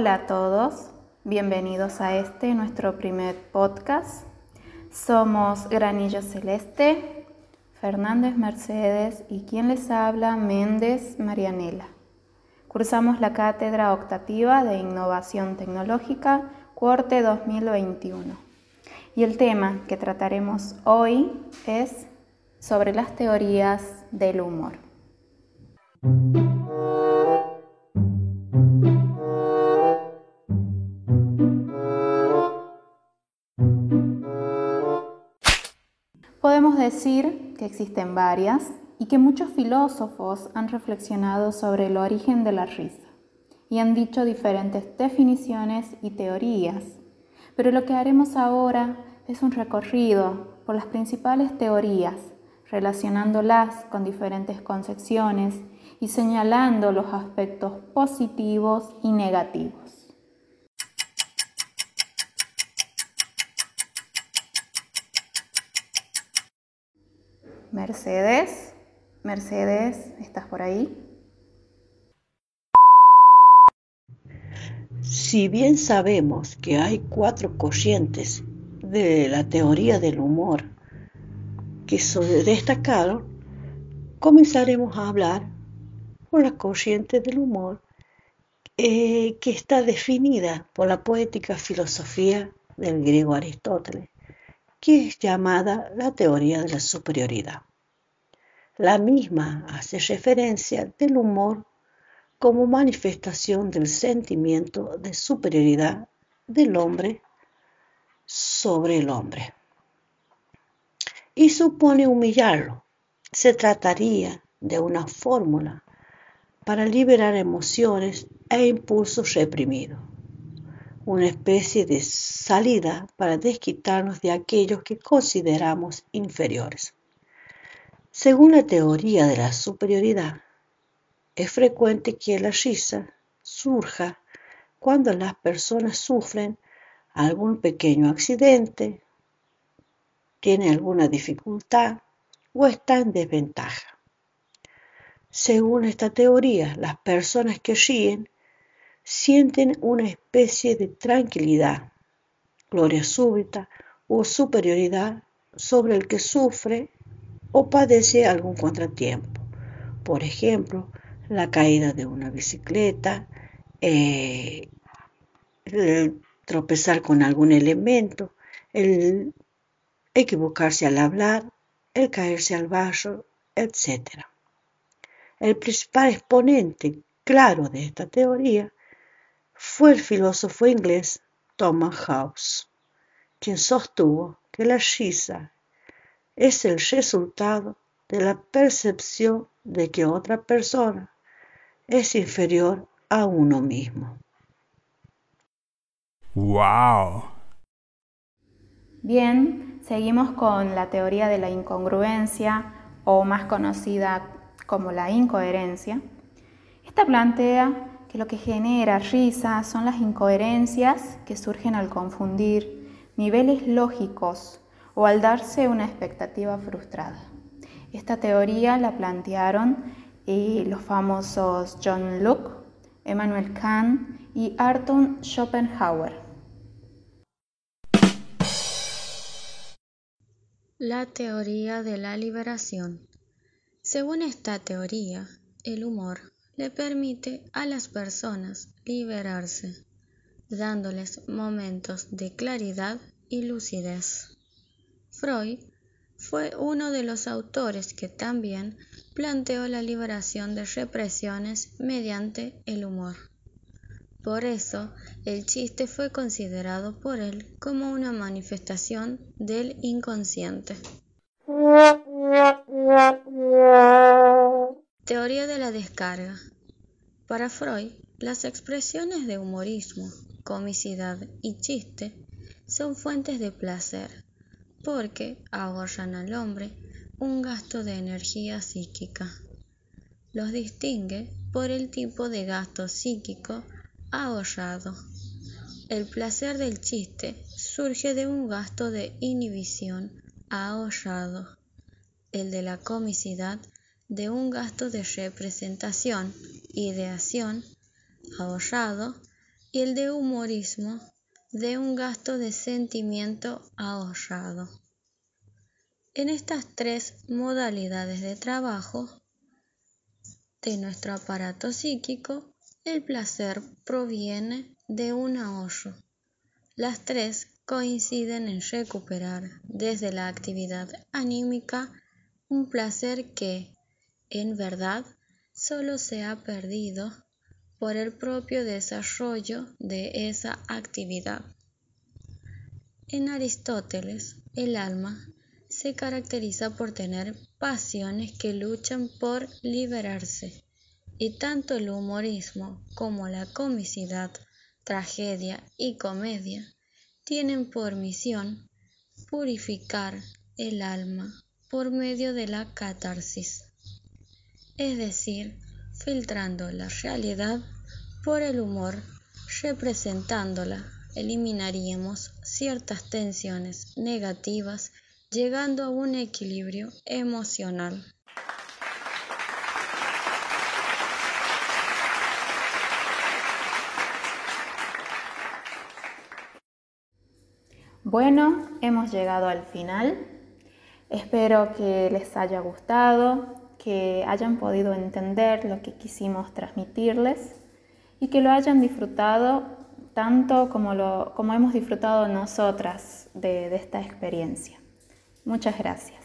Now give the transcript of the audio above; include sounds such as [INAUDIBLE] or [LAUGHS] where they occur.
Hola a todos, bienvenidos a este nuestro primer podcast. Somos Granillo Celeste, Fernández Mercedes y quien les habla Méndez Marianela. Cursamos la cátedra optativa de Innovación Tecnológica, Corte 2021. Y el tema que trataremos hoy es sobre las teorías del humor. Decir que existen varias y que muchos filósofos han reflexionado sobre el origen de la risa y han dicho diferentes definiciones y teorías. Pero lo que haremos ahora es un recorrido por las principales teorías, relacionándolas con diferentes concepciones y señalando los aspectos positivos y negativos. Mercedes, Mercedes, ¿estás por ahí? Si bien sabemos que hay cuatro corrientes de la teoría del humor que se destacaron, comenzaremos a hablar por la corriente del humor eh, que está definida por la poética filosofía del griego Aristóteles que es llamada la teoría de la superioridad. La misma hace referencia del humor como manifestación del sentimiento de superioridad del hombre sobre el hombre. Y supone humillarlo. Se trataría de una fórmula para liberar emociones e impulsos reprimidos una especie de salida para desquitarnos de aquellos que consideramos inferiores. Según la teoría de la superioridad, es frecuente que la risa surja cuando las personas sufren algún pequeño accidente, tienen alguna dificultad o está en desventaja. Según esta teoría, las personas que ríen sienten una especie de tranquilidad, gloria súbita o superioridad sobre el que sufre o padece algún contratiempo. Por ejemplo, la caída de una bicicleta, eh, el tropezar con algún elemento, el equivocarse al hablar, el caerse al vaso, etc. El principal exponente claro de esta teoría fue el filósofo inglés Thomas Hobbes, quien sostuvo que la risa es el resultado de la percepción de que otra persona es inferior a uno mismo. ¡Wow! Bien, seguimos con la teoría de la incongruencia o más conocida como la incoherencia. Esta plantea que lo que genera risa son las incoherencias que surgen al confundir niveles lógicos o al darse una expectativa frustrada. Esta teoría la plantearon eh, los famosos John Locke, Emmanuel Kant y Arthur Schopenhauer. La teoría de la liberación. Según esta teoría, el humor le permite a las personas liberarse, dándoles momentos de claridad y lucidez. Freud fue uno de los autores que también planteó la liberación de represiones mediante el humor. Por eso, el chiste fue considerado por él como una manifestación del inconsciente. [LAUGHS] Teoría de la descarga. Para Freud, las expresiones de humorismo, comicidad y chiste son fuentes de placer porque ahorran al hombre un gasto de energía psíquica. Los distingue por el tipo de gasto psíquico ahorrado. El placer del chiste surge de un gasto de inhibición ahorrado. El de la comicidad de un gasto de representación, ideación, ahorrado y el de humorismo de un gasto de sentimiento ahorrado. En estas tres modalidades de trabajo de nuestro aparato psíquico, el placer proviene de un ahorro. Las tres coinciden en recuperar desde la actividad anímica un placer que, en verdad, solo se ha perdido por el propio desarrollo de esa actividad. En Aristóteles, el alma se caracteriza por tener pasiones que luchan por liberarse, y tanto el humorismo como la comicidad, tragedia y comedia tienen por misión purificar el alma por medio de la catarsis, es decir, filtrando la realidad por el humor, representándola, eliminaríamos ciertas tensiones negativas llegando a un equilibrio emocional. Bueno, hemos llegado al final. Espero que les haya gustado, que hayan podido entender lo que quisimos transmitirles y que lo hayan disfrutado tanto como, lo, como hemos disfrutado nosotras de esta experiencia. Muchas gracias.